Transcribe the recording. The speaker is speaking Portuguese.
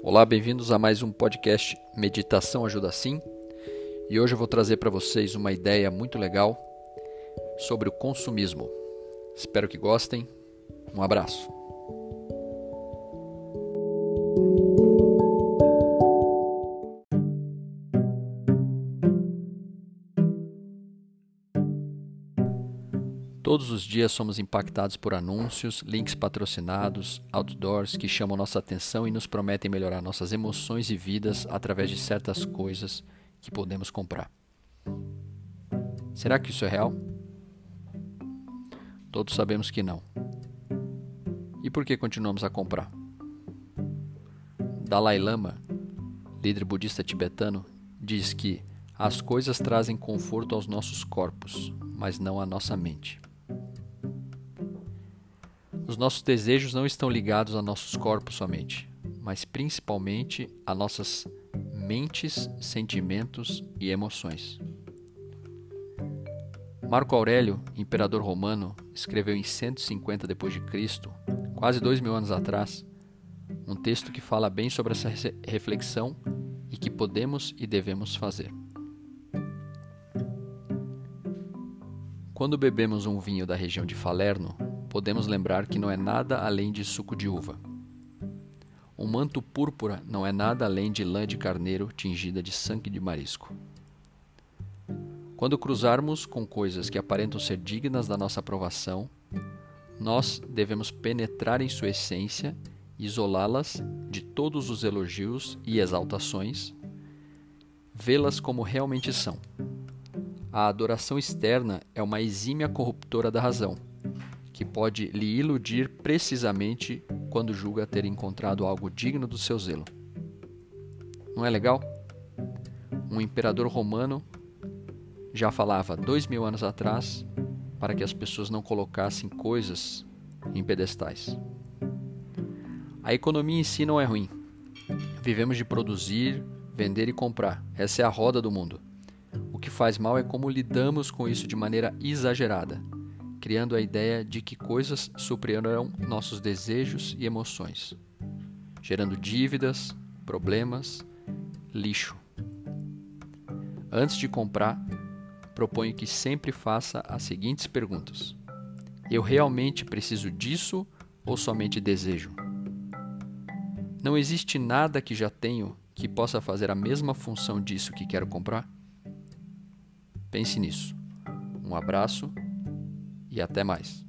Olá, bem-vindos a mais um podcast Meditação Ajuda Sim. E hoje eu vou trazer para vocês uma ideia muito legal sobre o consumismo. Espero que gostem. Um abraço. Todos os dias somos impactados por anúncios, links patrocinados, outdoors que chamam nossa atenção e nos prometem melhorar nossas emoções e vidas através de certas coisas que podemos comprar. Será que isso é real? Todos sabemos que não. E por que continuamos a comprar? Dalai Lama, líder budista tibetano, diz que as coisas trazem conforto aos nossos corpos, mas não à nossa mente. Os nossos desejos não estão ligados a nossos corpos somente, mas principalmente a nossas mentes, sentimentos e emoções. Marco Aurélio, imperador romano, escreveu em 150 d.C., quase dois mil anos atrás, um texto que fala bem sobre essa reflexão e que podemos e devemos fazer. Quando bebemos um vinho da região de Falerno, podemos lembrar que não é nada além de suco de uva. Um manto púrpura não é nada além de lã de carneiro tingida de sangue de marisco. Quando cruzarmos com coisas que aparentam ser dignas da nossa aprovação, nós devemos penetrar em sua essência isolá-las de todos os elogios e exaltações, vê-las como realmente são. A adoração externa é uma exímia corruptora da razão que pode lhe iludir precisamente quando julga ter encontrado algo digno do seu zelo. Não é legal? Um imperador romano já falava dois mil anos atrás para que as pessoas não colocassem coisas em pedestais. A economia em si não é ruim. Vivemos de produzir, vender e comprar. Essa é a roda do mundo. O que faz mal é como lidamos com isso de maneira exagerada criando a ideia de que coisas suprirão nossos desejos e emoções, gerando dívidas, problemas, lixo. Antes de comprar, proponho que sempre faça as seguintes perguntas: Eu realmente preciso disso ou somente desejo? Não existe nada que já tenho que possa fazer a mesma função disso que quero comprar? Pense nisso. Um abraço e até mais.